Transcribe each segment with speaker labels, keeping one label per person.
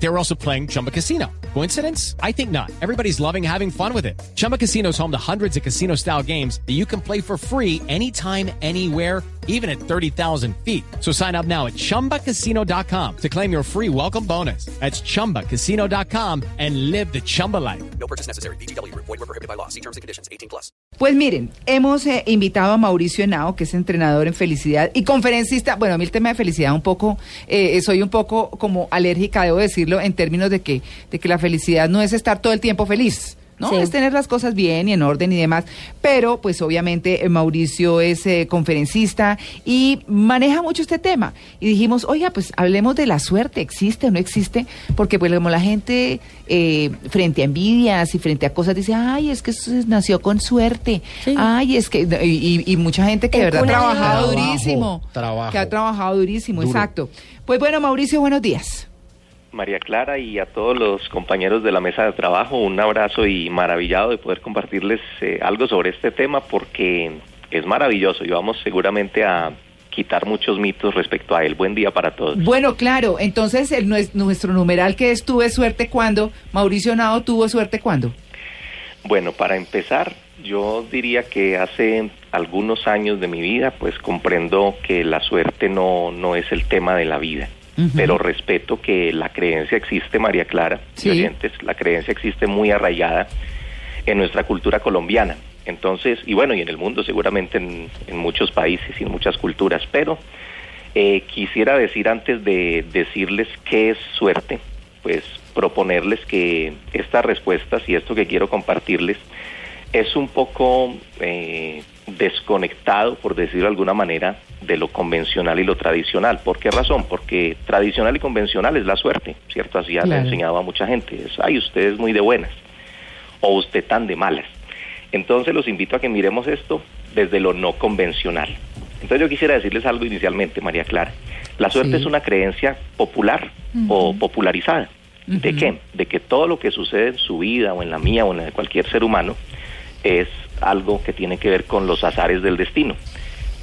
Speaker 1: They were also playing Chumba Casino. Coincidence? I think not. Everybody's loving having fun with it. Chumba Casino is home to hundreds of casino style games that you can play for free anytime, anywhere, even at 30,000 feet. So sign up now at chumbacasino.com to claim your free welcome bonus. That's chumbacasino.com and live the Chumba life.
Speaker 2: No purchase necessary. BGW. Void were prohibited by law. See terms and conditions. 18 plus.
Speaker 3: Pues miren, hemos eh, invitado a Mauricio Henao, que es entrenador en felicidad y conferencista. Bueno, a mí el tema de felicidad un poco, eh, soy un poco como alérgica, debo decirlo, en términos de que, de que la felicidad no es estar todo el tiempo feliz. ¿no?
Speaker 4: Sí.
Speaker 3: Es tener las cosas bien y en orden y demás. Pero, pues obviamente, eh, Mauricio es eh, conferencista y maneja mucho este tema. Y dijimos, oiga, pues hablemos de la suerte, ¿existe o no existe? Porque, pues, como la gente eh, frente a envidias y frente a cosas dice, ay, es que nació con suerte.
Speaker 4: Sí.
Speaker 3: Ay, es que. Y, y- y mucha gente que de verdad ha trabajado durísimo.
Speaker 5: trabajo.
Speaker 3: Que ha trabajado durísimo,
Speaker 5: Duro.
Speaker 3: exacto. Pues bueno, Mauricio, buenos días.
Speaker 6: María Clara y a todos los compañeros de la mesa de trabajo, un abrazo y maravillado de poder compartirles eh, algo sobre este tema porque es maravilloso y vamos seguramente a quitar muchos mitos respecto a él. Buen día para todos.
Speaker 3: Bueno, claro, entonces el, nues- nuestro numeral que es tuve suerte cuando, Mauricio Nao tuvo suerte cuando.
Speaker 6: Bueno, para empezar, yo diría que hace algunos años de mi vida, pues comprendo que la suerte no, no es el tema de la vida. Pero respeto que la creencia existe, María Clara,
Speaker 3: Sí.
Speaker 6: oyentes, la creencia existe muy arraigada en nuestra cultura colombiana. Entonces, y bueno, y en el mundo seguramente en, en muchos países y en muchas culturas, pero eh, quisiera decir antes de decirles qué es suerte, pues proponerles que estas respuestas y esto que quiero compartirles es un poco eh, desconectado, por decirlo de alguna manera, de lo convencional y lo tradicional. ¿Por qué razón? Porque tradicional y convencional es la suerte, ¿cierto? Así ya le he enseñado a mucha gente. Es, ay, usted es muy de buenas o usted tan de malas. Entonces los invito a que miremos esto desde lo no convencional. Entonces yo quisiera decirles algo inicialmente, María Clara. La suerte
Speaker 3: Sí.
Speaker 6: es una creencia popular o popularizada. ¿De qué? De que todo lo que sucede en su vida o en la mía o en la de cualquier ser humano es algo que tiene que ver con los azares del destino.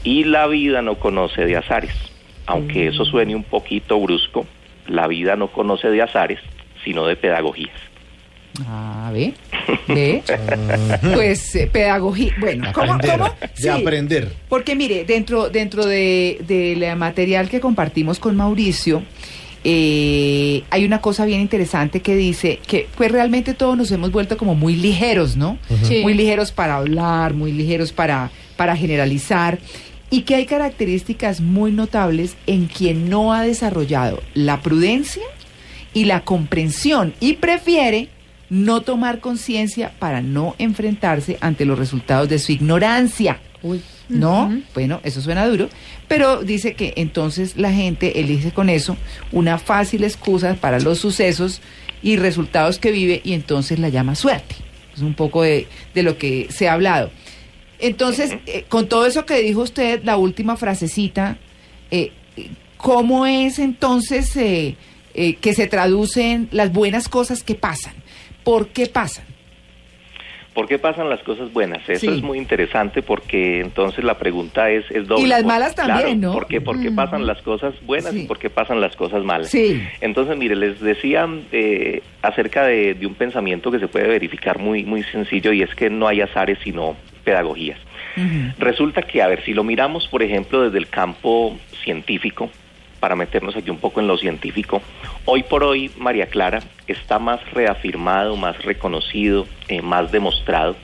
Speaker 6: Y la vida no conoce de azares. Aunque eso suene un poquito brusco, la vida no conoce de azares, sino de pedagogías.
Speaker 3: Ah, ¿ve? ¿Ve? pues eh, pedagogía. Bueno, ¿cómo?
Speaker 5: Aprender,
Speaker 3: ¿Cómo?
Speaker 5: de aprender.
Speaker 3: Porque mire, dentro, dentro de, del material que compartimos con Mauricio, eh, hay una cosa bien interesante que dice que pues realmente todos nos hemos vuelto como muy ligeros, ¿no?
Speaker 4: Sí.
Speaker 3: Muy ligeros para hablar, muy ligeros para, para generalizar. Y que hay características muy notables en quien no ha desarrollado la prudencia y la comprensión y prefiere no tomar conciencia para no enfrentarse ante los resultados de su ignorancia. ¿No? Bueno, eso suena duro, pero dice que entonces la gente elige con eso una fácil excusa para los sucesos y resultados que vive y entonces la llama suerte. Es un poco de, de lo que se ha hablado. Entonces, eh, con todo eso que dijo usted, la última frasecita, eh, ¿cómo es entonces eh, eh, que se traducen las buenas cosas que pasan? ¿Por qué pasan?
Speaker 6: ¿Por qué pasan las cosas buenas? Eso
Speaker 3: Sí.
Speaker 6: es muy interesante porque entonces la pregunta es, es doble.
Speaker 3: Y las malas también,
Speaker 6: claro,
Speaker 3: ¿no?
Speaker 6: ¿Por qué, por qué pasan las cosas buenas
Speaker 3: Sí.
Speaker 6: y por qué pasan las cosas malas?
Speaker 3: Sí.
Speaker 6: Entonces, mire, les decía eh, acerca de, de un pensamiento que se puede verificar muy, muy sencillo y es que no hay azares sino pedagogías. Resulta que, a ver, si lo miramos, por ejemplo, desde el campo científico, para meternos aquí un poco en lo científico, hoy por hoy, María Clara, está más reafirmado, más reconocido, eh, más demostrado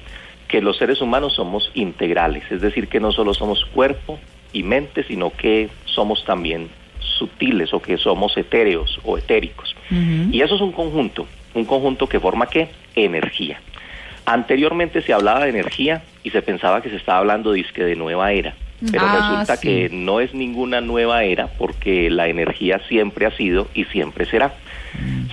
Speaker 6: que los seres humanos somos integrales, es decir, que no solo somos cuerpo y mente, sino que somos también sutiles o que somos etéreos o etéricos. Y eso es un conjunto, un conjunto que forma qué? Energía. Anteriormente se hablaba de energía y se pensaba que se estaba hablando disque de nueva era. Pero
Speaker 3: Ah,
Speaker 6: resulta
Speaker 3: sí.
Speaker 6: que no es ninguna nueva era porque la energía siempre ha sido y siempre será.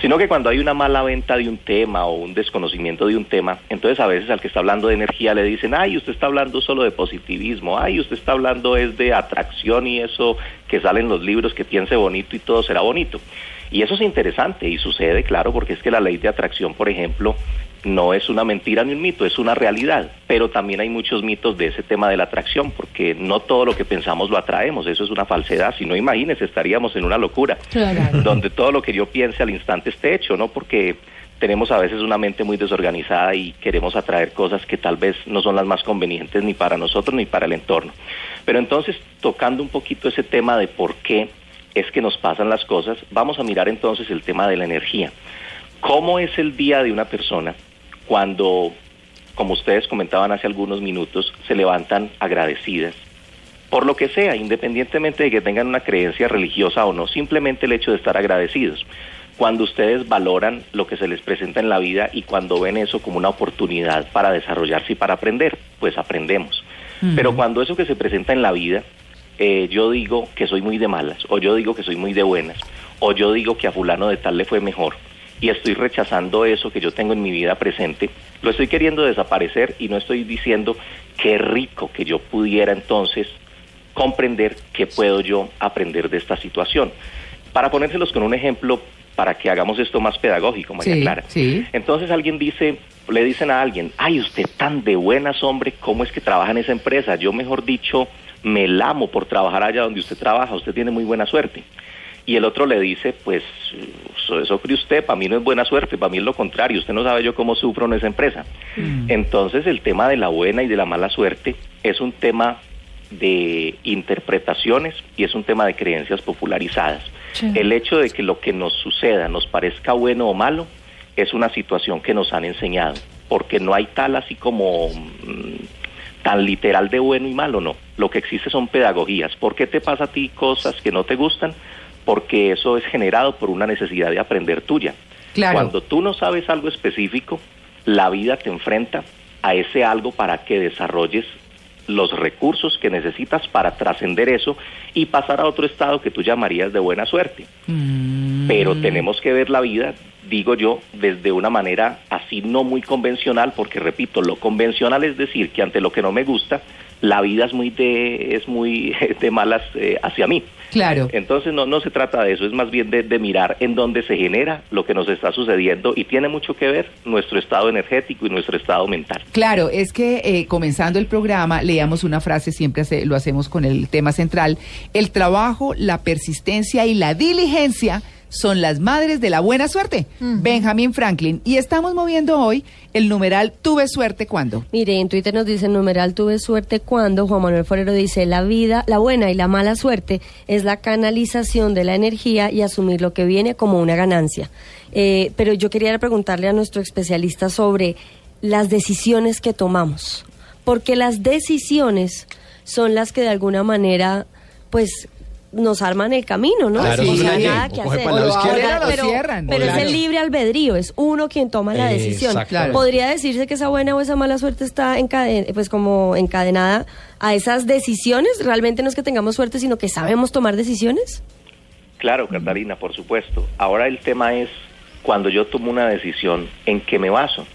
Speaker 6: Sino que cuando hay una mala venta de un tema o un desconocimiento de un tema, entonces a veces al que está hablando de energía le dicen, ay, usted está hablando solo de positivismo, ay, usted está hablando es de atracción y eso que sale en los libros, que piense bonito y todo será bonito. Y eso es interesante y sucede, claro, porque es que la ley de atracción, por ejemplo, no es una mentira ni un mito, es una realidad. Pero también hay muchos mitos de ese tema de la atracción, porque no todo lo que pensamos lo atraemos, eso es una falsedad. Si no, imagínese, estaríamos en una locura, donde todo lo que yo piense al instante esté hecho, ¿no? Porque tenemos a veces una mente muy desorganizada y queremos atraer cosas que tal vez no son las más convenientes ni para nosotros ni para el entorno. Pero entonces, tocando un poquito ese tema de por qué es que nos pasan las cosas, vamos a mirar entonces el tema de la energía. ¿Cómo es el día de una persona cuando, como ustedes comentaban hace algunos minutos, se levantan agradecidas? Por lo que sea, independientemente de que tengan una creencia religiosa o no, simplemente el hecho de estar agradecidos. Cuando ustedes valoran lo que se les presenta en la vida y cuando ven eso como una oportunidad para desarrollarse y para aprender, pues aprendemos. Pero cuando eso que se presenta en la vida eh, yo digo que soy muy de malas, o yo digo que soy muy de buenas, o yo digo que a fulano de tal le fue mejor, y estoy rechazando eso que yo tengo en mi vida presente, lo estoy queriendo desaparecer y no estoy diciendo qué rico que yo pudiera entonces comprender qué puedo yo aprender de esta situación. Para ponérselos con un ejemplo, para que hagamos esto más pedagógico, María
Speaker 3: Sí,
Speaker 6: Clara.
Speaker 3: sí.
Speaker 6: Entonces alguien dice, le dicen a alguien, ay, usted tan de buenas, hombre, ¿cómo es que trabaja en esa empresa? Yo, mejor dicho, me lamo por trabajar allá donde usted trabaja, usted tiene muy buena suerte. Y el otro le dice, pues, eso, cree usted, para mí no es buena suerte, para mí es lo contrario, usted no sabe yo cómo sufro en esa empresa. Entonces el tema de la buena y de la mala suerte es un tema de interpretaciones y es un tema de creencias popularizadas. El hecho de que lo que nos suceda nos parezca bueno o malo es una situación que nos han enseñado, porque no hay tal así como mm, tan literal de bueno y malo, no. Lo que existe son pedagogías. ¿Por qué te pasa a ti cosas que no te gustan? Porque eso es generado por una necesidad de aprender tuya.
Speaker 3: Claro.
Speaker 6: Cuando tú no sabes algo específico, la vida te enfrenta a ese algo para que desarrolles los recursos que necesitas para trascender eso y pasar a otro estado que tú llamarías de buena suerte. Pero tenemos que ver la vida, digo yo, desde una manera así no muy convencional, porque repito, lo convencional es decir que ante lo que no me gusta, la vida es muy de, es muy de malas eh, hacia mí.
Speaker 3: Claro.
Speaker 6: Entonces no, no se trata de eso, es más bien de, de mirar en dónde se genera lo que nos está sucediendo y tiene mucho que ver nuestro estado energético y nuestro estado mental.
Speaker 3: Claro, es que eh, comenzando el programa leíamos una frase, siempre hace- lo hacemos con el tema central, el trabajo, la persistencia y la diligencia son las madres de la buena suerte. Benjamin Franklin. Y estamos moviendo hoy el numeral tuve suerte cuando.
Speaker 4: Mire, en Twitter nos dice numeral tuve suerte cuando Juan Manuel Forero dice la vida, la buena y la mala suerte es la canalización de la energía y asumir lo que viene como una ganancia. Eh, pero yo quería preguntarle a nuestro especialista sobre las decisiones que tomamos, porque las decisiones son las que de alguna manera, pues nos arman el camino, ¿no?
Speaker 3: Claro,
Speaker 4: O
Speaker 3: sí,
Speaker 4: sea,
Speaker 3: sí.
Speaker 4: nada que hacer.
Speaker 5: lado
Speaker 4: Pero- pero,
Speaker 3: cierran.
Speaker 4: pero es el libre albedrío, es uno quien toma la decisión. Podría decirse que esa buena o esa mala suerte está encaden- pues como encadenada a esas decisiones. Realmente no es que tengamos suerte, sino que sabemos tomar decisiones.
Speaker 6: Claro, Catalina, por supuesto. Ahora el tema es cuando yo tomo una decisión, ¿en qué me baso?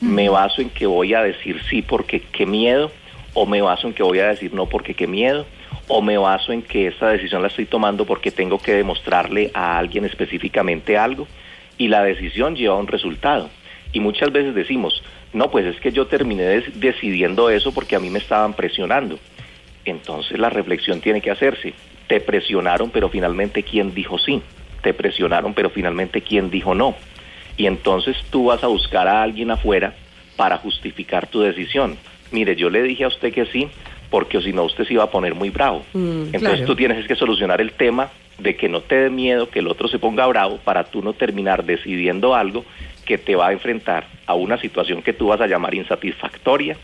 Speaker 6: ¿Me baso en que voy a decir sí porque qué miedo? ¿O me baso en que voy a decir no porque qué miedo? ¿O me baso en que esta decisión la estoy tomando porque tengo que demostrarle a alguien específicamente algo? Y la decisión lleva a un resultado. Y muchas veces decimos, no, pues es que yo terminé decidiendo eso porque a mí me estaban presionando. Entonces la reflexión tiene que hacerse. Te presionaron, pero finalmente quién dijo sí. Te presionaron, pero finalmente quién dijo no. Y entonces tú vas a buscar a alguien afuera para justificar tu decisión. Mire, yo le dije a usted que sí, porque si no usted se iba a poner muy bravo. Entonces
Speaker 3: claro.
Speaker 6: tú tienes que solucionar el tema de que no te dé miedo que el otro se ponga bravo para tú no terminar decidiendo algo que te va a enfrentar a una situación que tú vas a llamar insatisfactoria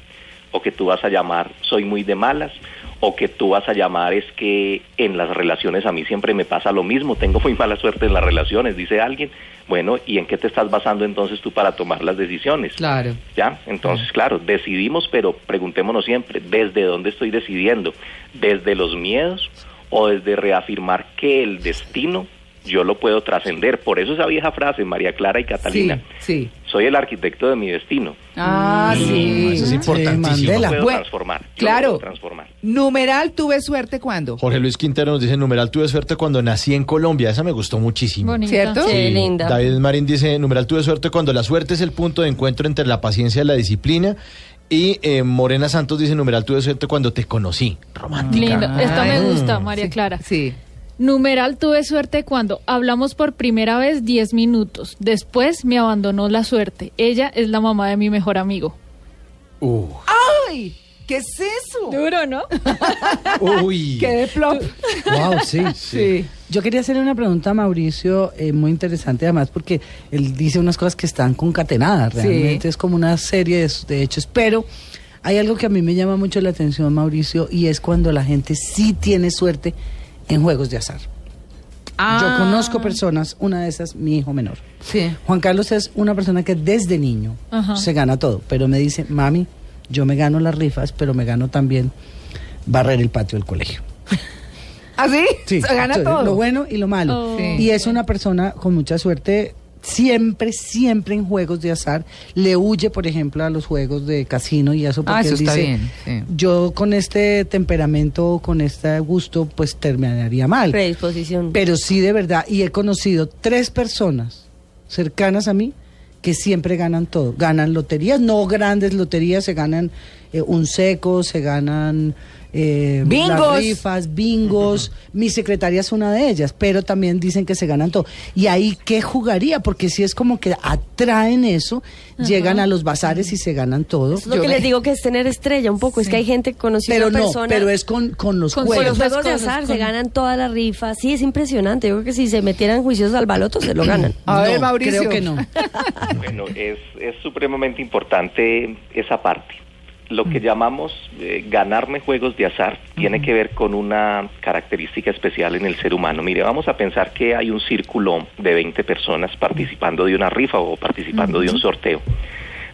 Speaker 6: o que tú vas a llamar soy muy de malas o que tú vas a llamar es que en las relaciones a mí siempre me pasa lo mismo, tengo muy mala suerte en las relaciones, dice alguien. Bueno, ¿y en qué te estás basando entonces tú para tomar las decisiones?
Speaker 3: Claro.
Speaker 6: ¿Ya? Entonces, claro, decidimos, pero preguntémonos siempre, ¿desde dónde estoy decidiendo? ¿Desde los miedos o desde reafirmar que el destino yo lo puedo trascender. Por eso esa vieja frase, María Clara y Catalina,
Speaker 3: Sí, sí.
Speaker 6: soy el arquitecto de mi destino.
Speaker 3: Ah, sí.
Speaker 5: Eso es
Speaker 7: Sí,
Speaker 5: importantísimo.
Speaker 7: Mandela.
Speaker 6: Lo puedo
Speaker 3: Bueno,
Speaker 6: transformar. yo
Speaker 3: claro.
Speaker 6: puedo transformar.
Speaker 3: Numeral, tuve suerte cuando.
Speaker 5: Jorge Luis Quintero nos dice, numeral, tuve suerte cuando nací en Colombia. Esa me gustó muchísimo.
Speaker 8: Bonita.
Speaker 3: ¿Cierto?
Speaker 4: Sí, linda.
Speaker 5: David Marín dice, numeral, tuve suerte cuando la suerte es el punto de encuentro entre la paciencia y la disciplina. Y eh, Morena Santos dice, numeral, tuve suerte cuando te conocí. Romántica.
Speaker 8: Lindo. Esta me gusta, María
Speaker 3: Sí,
Speaker 8: Clara.
Speaker 3: Sí.
Speaker 8: Numeral tuve suerte cuando hablamos por primera vez 10 minutos. Después me abandonó la suerte. Ella es la mamá de mi mejor amigo.
Speaker 5: Uh,
Speaker 3: ¡Ay! ¿Qué es eso?
Speaker 8: Duro, ¿no?
Speaker 5: uy.
Speaker 3: ¡Qué de plop!
Speaker 7: Wow, sí.
Speaker 3: Sí.
Speaker 7: Yo quería hacerle una pregunta a Mauricio eh, muy interesante además porque él dice unas cosas que están concatenadas,
Speaker 3: Sí.
Speaker 7: realmente es como una serie de, de hechos, pero hay algo que a mí me llama mucho la atención, Mauricio, y es cuando la gente sí tiene suerte en juegos de azar.
Speaker 3: Ah.
Speaker 7: Yo conozco personas, una de esas, mi hijo menor.
Speaker 3: Sí.
Speaker 7: Juan Carlos es una persona que desde niño
Speaker 8: Ajá.
Speaker 7: se gana todo, pero me dice, mami, yo me gano las rifas, pero me gano también barrer el patio del colegio.
Speaker 3: ¿Así? Se gana
Speaker 7: sí,
Speaker 3: todo.
Speaker 7: Lo bueno y lo malo.
Speaker 8: Oh.
Speaker 3: Sí.
Speaker 7: Y es una persona con mucha suerte. Siempre, siempre en juegos de azar. Le huye, por ejemplo, a los juegos de casino y eso porque
Speaker 3: Ah, eso
Speaker 7: él
Speaker 3: está
Speaker 7: dice,
Speaker 3: bien, sí.
Speaker 7: yo con este temperamento, con este gusto, pues terminaría mal.
Speaker 4: Predisposición.
Speaker 7: Pero sí, de verdad. Y he conocido tres personas cercanas a mí que siempre ganan todo. Ganan loterías, no grandes loterías, se ganan eh, un seco, se ganan eh,
Speaker 3: Bingos.
Speaker 7: las rifas, bingos. Mi secretaria es una de ellas, pero también dicen que se ganan todo. ¿Y ahí qué jugaría? Porque si es como que atraen eso, llegan a los bazares y se ganan todo.
Speaker 4: Es lo
Speaker 3: Yo
Speaker 4: que les digo que es tener estrella un poco. Es que hay gente conocida
Speaker 7: Pero no,
Speaker 4: persona.
Speaker 7: pero es con, con los
Speaker 8: Con
Speaker 4: Con
Speaker 7: juegos.
Speaker 4: los
Speaker 8: Otras
Speaker 4: juegos de azar
Speaker 8: con-
Speaker 4: se ganan todas las rifas. Sí, es impresionante. Yo creo que si se metieran juicios al baloto se lo ganan.
Speaker 3: A ver,
Speaker 7: No,
Speaker 3: Mauricio.
Speaker 7: Creo que no.
Speaker 6: Bueno, es, es supremamente importante esa parte. Lo que llamamos eh, ganarme juegos de azar tiene que ver con una característica especial en el ser humano. Mire, vamos a pensar que hay un círculo de 20 personas participando de una rifa o participando de un sorteo.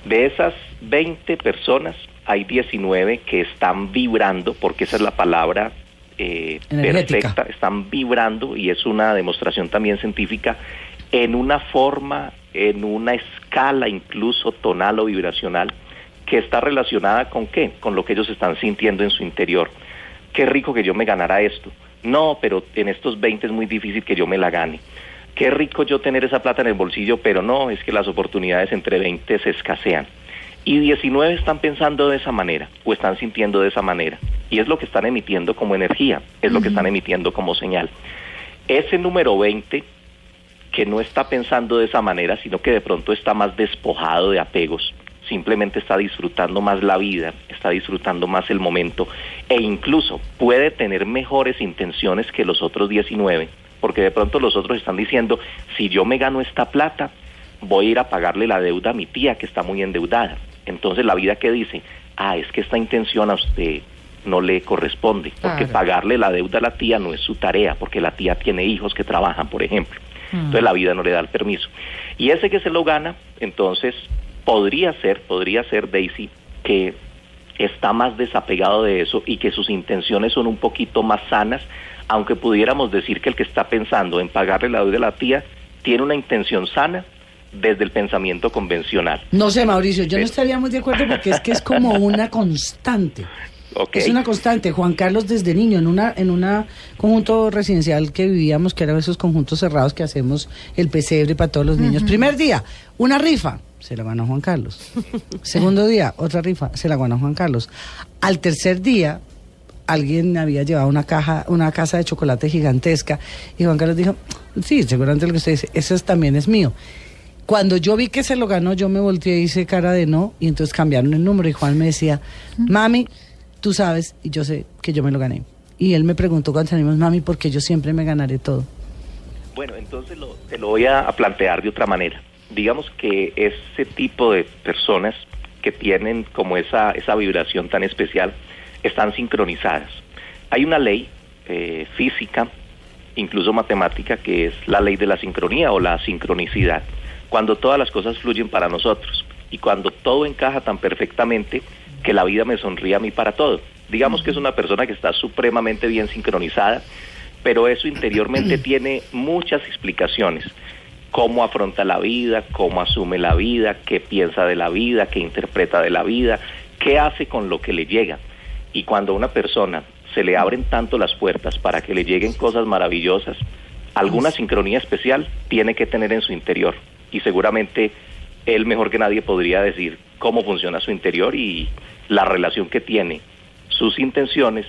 Speaker 6: De esas 20 personas, hay 19 que están vibrando, porque esa es la palabra eh, perfecta, están vibrando y es una demostración también científica en una forma, en una escala incluso tonal o vibracional que está relacionada con qué? Con lo que ellos están sintiendo en su interior. Qué rico que yo me ganara esto. No, pero en estos 20 es muy difícil que yo me la gane. Qué rico yo tener esa plata en el bolsillo, pero no, es que las oportunidades entre 20 se escasean. Y 19 están pensando de esa manera o están sintiendo de esa manera. Y es lo que están emitiendo como energía, es lo que están emitiendo como señal. Ese número 20 que no está pensando de esa manera, sino que de pronto está más despojado de apegos, simplemente está disfrutando más la vida, está disfrutando más el momento e incluso puede tener mejores intenciones que los otros 19, porque de pronto los otros están diciendo, si yo me gano esta plata, voy a ir a pagarle la deuda a mi tía que está muy endeudada. Entonces la vida que dice, ah, es que esta intención a usted no le corresponde, porque
Speaker 3: Claro.
Speaker 6: pagarle la deuda a la tía no es su tarea, porque la tía tiene hijos que trabajan, por ejemplo. Entonces la vida no le da el permiso. Y ese que se lo gana, entonces podría ser, podría ser Daisy, que está más desapegado de eso y que sus intenciones son un poquito más sanas, aunque pudiéramos decir que el que está pensando en pagarle la deuda a la tía tiene una intención sana desde el pensamiento convencional.
Speaker 7: No sé, Mauricio, yo no
Speaker 6: Sí.
Speaker 7: estaría muy de acuerdo porque es que es como una constante. Es una constante. Juan Carlos desde niño en una en una conjunto residencial que vivíamos, que eran esos conjuntos cerrados que hacemos el pesebre para todos los niños. Primer día, una rifa, se la ganó Juan Carlos. Segundo día, otra rifa, se la ganó Juan Carlos. Al tercer día, alguien había llevado una caja, una casa de chocolate gigantesca y Juan Carlos dijo, sí, seguramente lo que usted dice, eso también es mío. Cuando yo vi que se lo ganó, yo me volteé y hice cara de no, y entonces cambiaron el número y Juan me decía, mami, tú sabes, y yo sé que yo me lo gané. Y él me preguntó cuando salimos, mami, porque yo siempre me ganaré todo.
Speaker 6: Bueno, entonces lo, te lo voy a, a plantear de otra manera. Digamos que ese tipo de personas que tienen como esa, esa vibración tan especial están sincronizadas. Hay una ley eh, física, incluso matemática, que es la ley de la sincronía o la sincronicidad, cuando todas las cosas fluyen para nosotros y cuando todo encaja tan perfectamente que la vida me sonríe a mí para todo. Digamos que es una persona que está supremamente bien sincronizada, pero eso interiormente tiene muchas explicaciones. Cómo afronta la vida, cómo asume la vida, qué piensa de la vida, qué interpreta de la vida, qué hace con lo que le llega. Y cuando a una persona se le abren tanto las puertas para que le lleguen cosas maravillosas, alguna sincronía especial tiene que tener en su interior. Y seguramente él mejor que nadie podría decir cómo funciona su interior y la relación que tiene sus intenciones,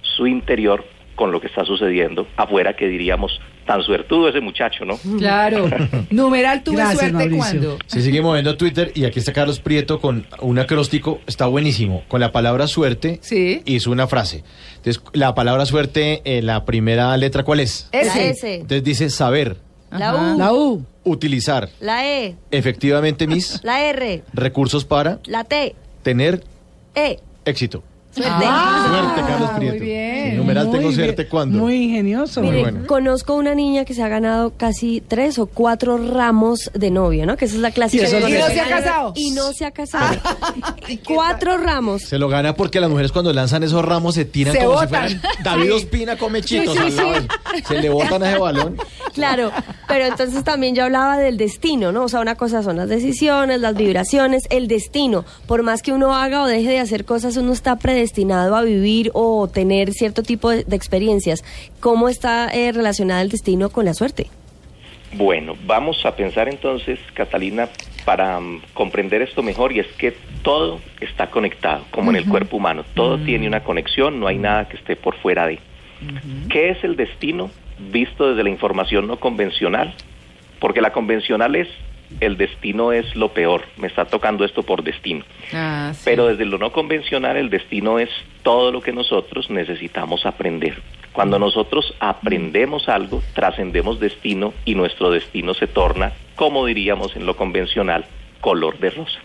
Speaker 6: su interior con lo que está sucediendo afuera, que diríamos, tan suertudo ese muchacho, ¿no?
Speaker 3: Claro. Numeral tuve
Speaker 7: Gracias,
Speaker 3: suerte
Speaker 7: Mauricio.
Speaker 3: cuando.
Speaker 5: Se sigue moviendo Twitter y aquí está Carlos Prieto con un acróstico, está buenísimo, con la palabra suerte
Speaker 3: Sí.
Speaker 5: hizo una frase. Entonces, la palabra suerte, eh, la primera letra, ¿cuál es?
Speaker 4: La
Speaker 3: Ese.
Speaker 4: S,
Speaker 5: Entonces dice saber,
Speaker 4: la. U,
Speaker 7: La U.
Speaker 5: utilizar
Speaker 4: la E,
Speaker 5: efectivamente mis
Speaker 4: la R,
Speaker 5: recursos para
Speaker 4: la T,
Speaker 5: tener
Speaker 4: E.
Speaker 5: éxito.
Speaker 4: Suerte.
Speaker 5: suerte, Carlos
Speaker 3: muy
Speaker 5: Prieto.
Speaker 3: bien.
Speaker 5: Sí, numeral
Speaker 7: Muy
Speaker 5: tengo
Speaker 7: bien,
Speaker 5: suerte cuando.
Speaker 7: Muy ingenioso.
Speaker 4: Mire,
Speaker 5: bueno.
Speaker 4: conozco una niña que se ha ganado casi tres o cuatro ramos de novio, ¿no? Que esa es la clásica.
Speaker 7: Y eso.
Speaker 3: ¿Y no se ha casado?
Speaker 4: Y no se ha casado. cuatro ramos.
Speaker 5: Se lo gana porque las mujeres cuando lanzan esos ramos se tiran
Speaker 3: Se
Speaker 5: como
Speaker 3: botan.
Speaker 5: si fueran David Ospina come chitos
Speaker 3: Sí, sí,
Speaker 5: Se le botan a ese balón.
Speaker 4: Claro, pero entonces también yo hablaba del destino, ¿no? O sea, una cosa son las decisiones, las vibraciones, el destino. Por más que uno haga o deje de hacer cosas, uno está predestinado a vivir o tener cierto tipo de, de experiencias. ¿Cómo está eh, relacionada el destino con la suerte?
Speaker 6: Bueno, vamos a pensar entonces, Catalina, para mm, comprender esto mejor, y es que todo está conectado, como en el cuerpo humano. Todo tiene una conexión, no hay nada que esté por fuera de. ¿Qué es el destino visto desde la información no convencional? Porque la convencional es, el destino es lo peor, me está tocando esto por destino.
Speaker 3: Ah, sí.
Speaker 6: Pero desde lo no convencional, el destino es todo lo que nosotros necesitamos aprender. Cuando nosotros aprendemos algo, trascendemos destino y nuestro destino se torna, como diríamos en lo convencional, color de rosa.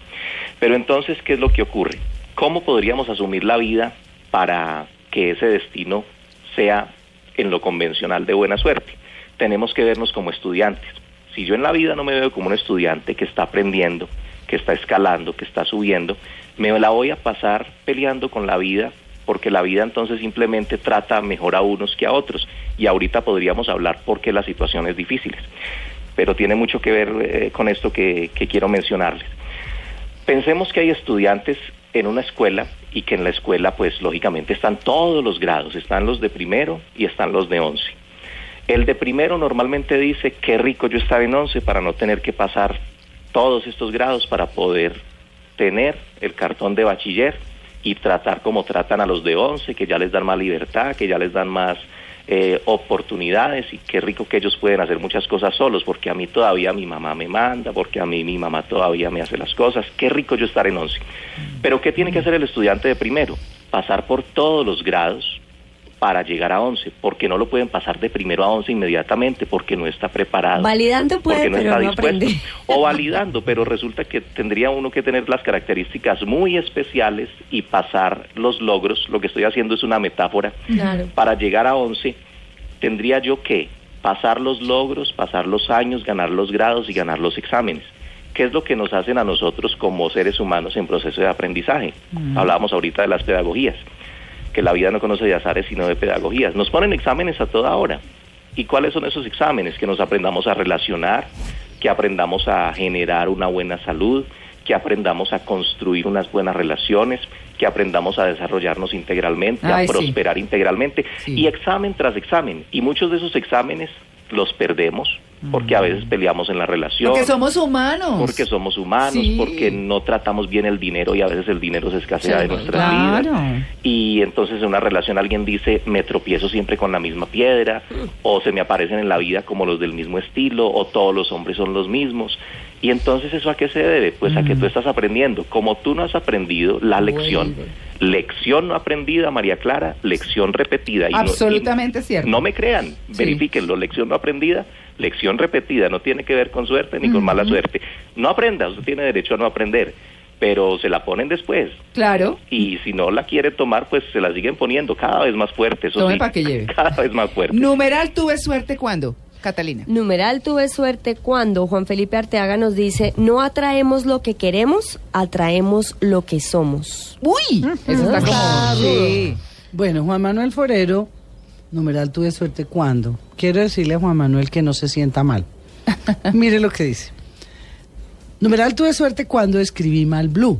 Speaker 6: Pero entonces, ¿qué es lo que ocurre? ¿Cómo podríamos asumir la vida para que ese destino sea en lo convencional de buena suerte? Tenemos que vernos como estudiantes. Si yo en la vida no me veo como un estudiante que está aprendiendo, que está escalando, que está subiendo, me la voy a pasar peleando con la vida porque la vida entonces simplemente trata mejor a unos que a otros. Y ahorita podríamos hablar por qué las situaciones difíciles. Pero tiene mucho que ver eh, con esto que, que quiero mencionarles. Pensemos que hay estudiantes en una escuela y que en la escuela pues lógicamente están todos los grados, están los de primero y están los de once. El de primero normalmente dice, qué rico yo estar en once para no tener que pasar todos estos grados para poder tener el cartón de bachiller y tratar como tratan a los de once, que ya les dan más libertad, que ya les dan más eh, oportunidades y qué rico que ellos pueden hacer muchas cosas solos, porque a mí todavía mi mamá me manda, porque a mí mi mamá todavía me hace las cosas, qué rico yo estar en once. Pero ¿qué tiene que hacer el estudiante de primero? Pasar por todos los grados para llegar a 11, porque no lo pueden pasar de primero a 11 inmediatamente, porque no está preparado.
Speaker 4: Validando puede,
Speaker 6: porque no
Speaker 4: pero
Speaker 6: está
Speaker 4: no
Speaker 6: dispuesto.
Speaker 4: aprende.
Speaker 6: O validando, pero resulta que tendría uno que tener las características muy especiales y pasar los logros. Lo que estoy haciendo es una metáfora.
Speaker 4: Claro.
Speaker 6: Para llegar a 11, tendría yo que pasar los logros, pasar los años, ganar los grados y ganar los exámenes. ¿Qué es lo que nos hacen a nosotros como seres humanos en proceso de aprendizaje? Hablábamos ahorita de las pedagogías, que la vida no conoce de azares sino de pedagogías. Nos ponen exámenes a toda hora. ¿Y cuáles son esos exámenes? Que nos aprendamos a relacionar, que aprendamos a generar una buena salud, que aprendamos a construir unas buenas relaciones, que aprendamos a desarrollarnos integralmente,
Speaker 3: Ay,
Speaker 6: a
Speaker 3: sí.
Speaker 6: prosperar integralmente.
Speaker 3: Sí.
Speaker 6: Y examen tras examen. Y muchos de esos exámenes los perdemos porque a veces peleamos en la relación.
Speaker 3: Porque somos humanos.
Speaker 6: Porque somos humanos,
Speaker 3: Sí.
Speaker 6: porque no tratamos bien el dinero y a veces el dinero se escasea
Speaker 3: Sí,
Speaker 6: de nuestras
Speaker 3: claro.
Speaker 6: vidas. Y entonces en una relación alguien dice, me tropiezo siempre con la misma piedra, o se me aparecen en la vida como los del mismo estilo, o todos los hombres son los mismos. Y entonces eso a qué se debe? Pues a que tú estás aprendiendo. Como tú no has aprendido la lección, lección no aprendida, María Clara, lección repetida. Y no- y-
Speaker 3: Absolutamente cierto.
Speaker 6: no me crean, verifíquenlo, lección no aprendida, lección repetida, no tiene que ver con suerte ni con mala suerte. No aprenda, usted tiene derecho a no aprender, pero se la ponen después.
Speaker 3: Claro.
Speaker 6: Y si no la quiere tomar, pues se la siguen poniendo cada vez más fuerte, eso
Speaker 3: Tome
Speaker 6: sí,
Speaker 3: pa' que lleve.
Speaker 6: cada vez más fuerte.
Speaker 3: Numeral tuve suerte cuando, Catalina.
Speaker 4: Numeral tuve suerte cuando Juan Felipe Arteaga nos dice, no atraemos lo que queremos, atraemos lo que somos.
Speaker 3: Uy, eso está como. Sí.
Speaker 7: Bueno, Juan Manuel Forero Numeral tuve suerte cuando. Quiero decirle a Juan Manuel que no se sienta mal. Mire lo que dice. Numeral tuve suerte cuando escribí mal blue.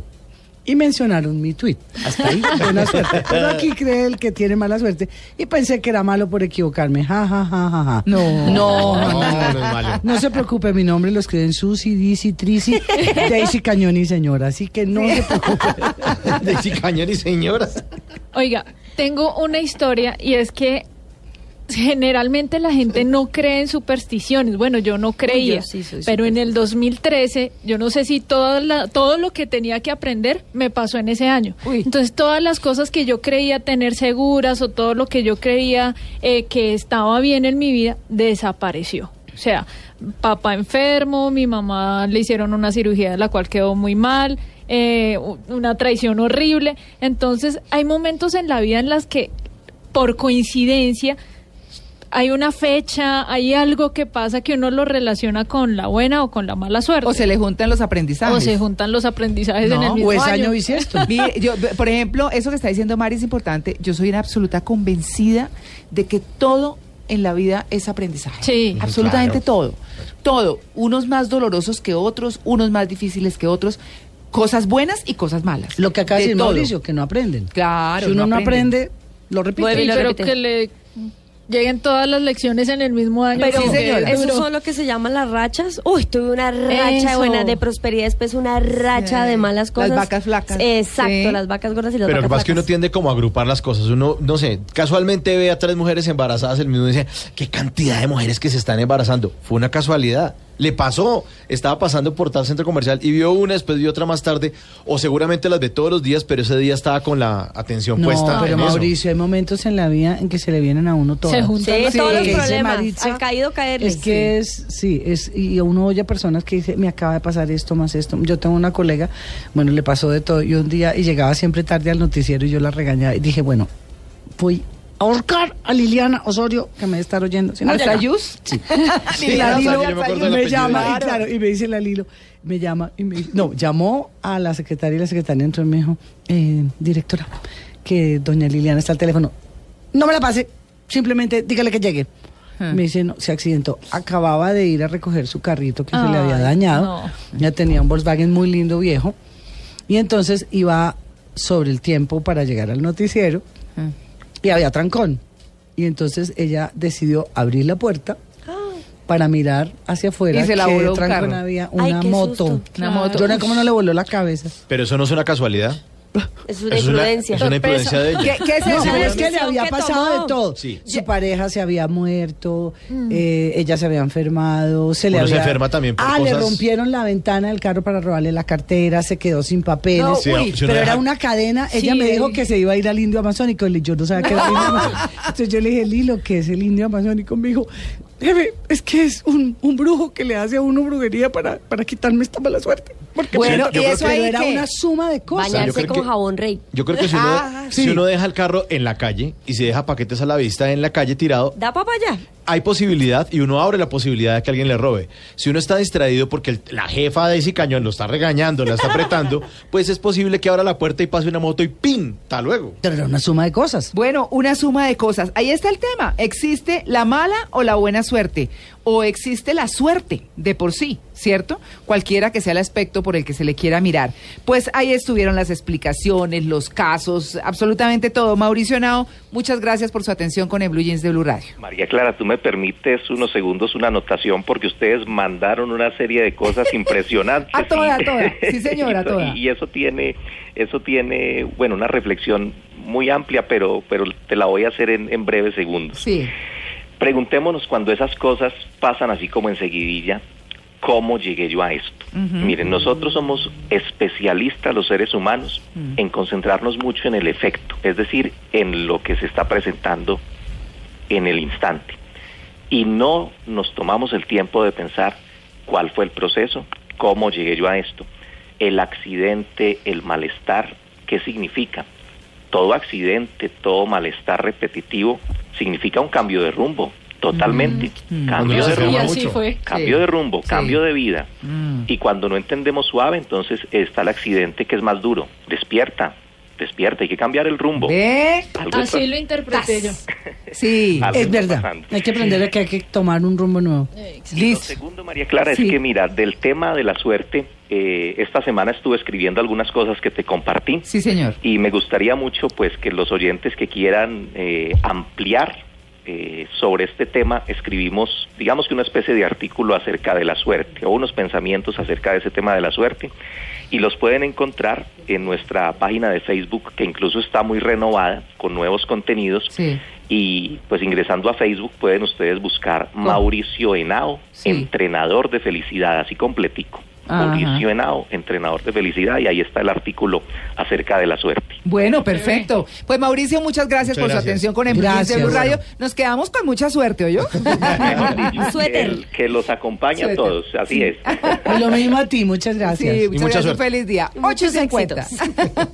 Speaker 7: Y mencionaron mi tweet. Hasta ahí, buena suerte. Pero aquí cree el que tiene mala suerte. Y pensé que era malo por equivocarme. Ja, ja, ja, ja, ja.
Speaker 3: No.
Speaker 7: No,
Speaker 5: No, no es malo.
Speaker 7: No se preocupe, mi nombre lo escriben Susi, Dizzy, Trisi, Daisy Cañón y señora. Así que no se preocupe.
Speaker 5: Daisy Cañón y señoras.
Speaker 8: Oiga, tengo una historia y es que generalmente la gente no cree en supersticiones. Bueno, yo no creía,
Speaker 4: yo sí soy
Speaker 8: pero en el 2013, yo no sé si toda la- todo lo que tenía que aprender me pasó en ese año.
Speaker 3: Uy.
Speaker 8: Entonces, todas las cosas que yo creía tener seguras o todo lo que yo creía eh, que estaba bien en mi vida desapareció. O sea, papá enfermo, mi mamá le hicieron una cirugía de la cual quedó muy mal, eh, una traición horrible. Entonces, hay momentos en la vida en las que, por coincidencia, hay una fecha, hay algo que pasa que uno lo relaciona con la buena o con la mala suerte.
Speaker 3: O se le juntan los aprendizajes.
Speaker 8: O se juntan los aprendizajes en el mismo
Speaker 7: O es
Speaker 8: año.
Speaker 7: año bisiesto.
Speaker 3: Mire, yo, por ejemplo, eso que está diciendo Mari es importante. Yo soy una absoluta convencida de que todo en la vida es aprendizaje.
Speaker 8: Sí.
Speaker 3: Absolutamente
Speaker 5: Claro.
Speaker 3: todo. Todo. Unos más dolorosos que otros, unos más difíciles que otros. Cosas buenas y cosas malas.
Speaker 7: Lo que acaba de
Speaker 3: De
Speaker 7: decir. Mauricio, que no aprenden.
Speaker 3: Claro,
Speaker 7: Si uno
Speaker 3: no
Speaker 7: aprende, lo repite.
Speaker 4: Lo
Speaker 8: pero que le lleguen todas las lecciones en el mismo año.
Speaker 4: Pero
Speaker 3: Sí, señora.
Speaker 4: eso
Speaker 8: duro.
Speaker 4: son lo que se llaman las rachas. Uy, tuve una racha de
Speaker 8: Eso.
Speaker 4: buena de prosperidad, después una racha
Speaker 3: Sí.
Speaker 4: de malas
Speaker 3: Las
Speaker 4: cosas.
Speaker 3: vacas flacas.
Speaker 4: Exacto,
Speaker 3: Sí.
Speaker 4: las vacas gordas y las
Speaker 5: Pero lo que
Speaker 4: vacas
Speaker 5: pasa es que uno tiende como a agrupar las cosas. Uno, no sé, casualmente ve a tres mujeres embarazadas, el mismo dice, qué cantidad de mujeres que se están embarazando. Fue una casualidad. Le pasó, estaba pasando por tal centro comercial y vio una, después vio otra más tarde, o seguramente las ve todos los días, pero ese día estaba con la atención
Speaker 7: No,
Speaker 5: puesta.
Speaker 7: pero
Speaker 5: en eso.
Speaker 7: Mauricio, hay momentos en la vida en que se le vienen a uno todas.
Speaker 8: Se juntan
Speaker 4: Sí, todos los problemas.
Speaker 7: Maritza,
Speaker 4: Al caído caerle.
Speaker 7: Es que es, sí, es, y uno oye a personas que dice, me acaba de pasar esto más esto. Yo tengo una colega, bueno, le pasó de todo, y un día, y llegaba siempre tarde al noticiero y yo la regañaba y dije, bueno, voy ahorcar a Liliana Osorio, que me estar oyendo. Si no
Speaker 3: ¿Hasta
Speaker 7: llega.
Speaker 3: Yus?
Speaker 7: Sí.
Speaker 5: Sí,
Speaker 7: la Lilo
Speaker 5: yo me
Speaker 7: llama, y
Speaker 3: Claro.
Speaker 7: y me dice la Lilo, me llama, y me dice- no, llamó a la secretaria y la secretaria entró y me dijo, eh, directora, que doña Liliana está al teléfono. No me la pase, simplemente dígale que llegue. Me dice, no, se accidentó. Acababa de ir a recoger su carrito que se le había dañado.
Speaker 8: no.
Speaker 7: Ya tenía un Volkswagen muy lindo, viejo. Y entonces iba sobre el tiempo para llegar al noticiero y había trancón. Y entonces ella decidió abrir la puerta para mirar hacia afuera.
Speaker 3: Y se la voló un
Speaker 7: trancón
Speaker 3: carro.
Speaker 7: había una moto.
Speaker 4: susto.
Speaker 3: Una moto.
Speaker 7: Yo no sé cómo no le voló la cabeza.
Speaker 5: Pero eso no es una casualidad.
Speaker 4: Es una
Speaker 5: Eso
Speaker 4: imprudencia.
Speaker 5: Es una, es una imprudencia de ella.
Speaker 3: ¿Qué, qué es eso?
Speaker 7: es que le había pasado de todo.
Speaker 5: Sí.
Speaker 7: Su pareja se había muerto, eh, ella se había enfermado, se le
Speaker 5: Uno se enferma también por
Speaker 7: Ah, le rompieron la ventana del carro para robarle la cartera, se quedó sin papeles.
Speaker 3: No,
Speaker 5: Sí,
Speaker 3: uy,
Speaker 5: si uno
Speaker 7: pero
Speaker 5: deja-
Speaker 7: era una cadena, ella
Speaker 8: Sí,
Speaker 7: me dijo que se iba a ir al indio amazónico, y yo no sabía que era el indio amazónico. Entonces yo le dije, Lilo, ¿qué es el indio amazónico? Me dijo, jefe, es que es un, un brujo que le hace a uno brujería para, para quitarme esta mala suerte. Porque
Speaker 3: Bueno,
Speaker 5: yo
Speaker 3: ¿y eso ahí
Speaker 7: era una suma de cosas.
Speaker 4: Bañarse con
Speaker 5: que-
Speaker 4: jabón rey.
Speaker 5: Yo creo que si uno,
Speaker 3: Ah,
Speaker 5: si uno deja el carro en la calle y se deja paquetes a la vista en la calle tirado,
Speaker 4: Da para allá.
Speaker 5: Hay posibilidad y uno abre la posibilidad de que alguien le robe. Si uno está distraído porque el- la jefa de ese cañón lo está regañando, la está apretando, pues es posible que abra la puerta y pase una moto y ¡pin! ¡Hasta luego!
Speaker 7: Pero era una suma de cosas.
Speaker 3: Bueno, una suma de cosas. Ahí está el tema. ¿Existe la mala o la buena suerte? ¿O existe la suerte de por sí, cierto? Cualquiera que sea el aspecto por el que se le quiera mirar. Pues ahí estuvieron las explicaciones, los casos, absolutamente todo. Mauricio Nao, muchas gracias por su atención con el Blue Jeans de Blue Radio.
Speaker 6: María Clara, tú me permites unos segundos una anotación porque ustedes mandaron una serie de cosas impresionantes.
Speaker 3: A toda, a toda. Sí, señora, a toda.
Speaker 6: Y eso tiene, eso tiene, bueno, una reflexión muy amplia, pero, pero te la voy a hacer en, en breves segundos.
Speaker 3: Sí.
Speaker 6: Preguntémonos cuando esas cosas pasan así como en seguidilla, ¿cómo llegué yo a esto? Miren, nosotros somos especialistas, los seres humanos, en concentrarnos mucho en el efecto, es decir, en lo que se está presentando en el instante. Y no nos tomamos el tiempo de pensar cuál fue el proceso, cómo llegué yo a esto, el accidente, el malestar, ¿qué significa? Todo accidente, todo malestar repetitivo significa un cambio de rumbo, totalmente.
Speaker 5: Cuando
Speaker 6: Cambio
Speaker 5: uno se
Speaker 6: de rumbo.
Speaker 5: mucho.
Speaker 8: fue.
Speaker 6: Cambio
Speaker 3: Sí.
Speaker 6: de rumbo,
Speaker 3: Sí.
Speaker 6: cambio de vida.
Speaker 3: Mm.
Speaker 6: Y cuando no entendemos suave, entonces está el accidente que es más duro. Despierta, despierta, hay que cambiar el rumbo.
Speaker 3: ¿Ve?
Speaker 8: Así lo interpreté yo.
Speaker 3: Sí.
Speaker 7: Es verdad.
Speaker 6: pasando.
Speaker 7: Hay que aprender a que hay que tomar un rumbo nuevo.
Speaker 6: Lo
Speaker 3: Listo.
Speaker 6: segundo, María Clara,
Speaker 3: Sí.
Speaker 6: es que mira, del tema de la suerte, eh, esta semana estuve escribiendo algunas cosas que te compartí.
Speaker 3: Sí, señor.
Speaker 6: Y me gustaría mucho pues que los oyentes que quieran eh, ampliar eh, sobre este tema, escribimos, digamos que una especie de artículo acerca de la suerte o unos pensamientos acerca de ese tema de la suerte y los pueden encontrar en nuestra página de Facebook que incluso está muy renovada con nuevos contenidos
Speaker 3: Sí.
Speaker 6: y pues ingresando a Facebook pueden ustedes buscar Mauricio Henao,
Speaker 3: Sí.
Speaker 6: entrenador de felicidad, así completico. Mauricio Henao, entrenador de felicidad, y ahí está el artículo acerca de la suerte.
Speaker 3: Bueno, perfecto. Pues Mauricio, muchas gracias
Speaker 5: Muchas
Speaker 3: por su atención con
Speaker 7: Gracias.
Speaker 3: de Blue Radio.
Speaker 7: Bueno.
Speaker 3: Nos quedamos con mucha suerte, ¿oyó?
Speaker 6: El que los acompaña a todos, así es.
Speaker 7: Y lo mismo a ti, muchas gracias.
Speaker 3: Sí, muchas
Speaker 5: mucha
Speaker 3: gracias. Feliz día.
Speaker 4: Muchos
Speaker 3: 8.50.
Speaker 4: éxitos.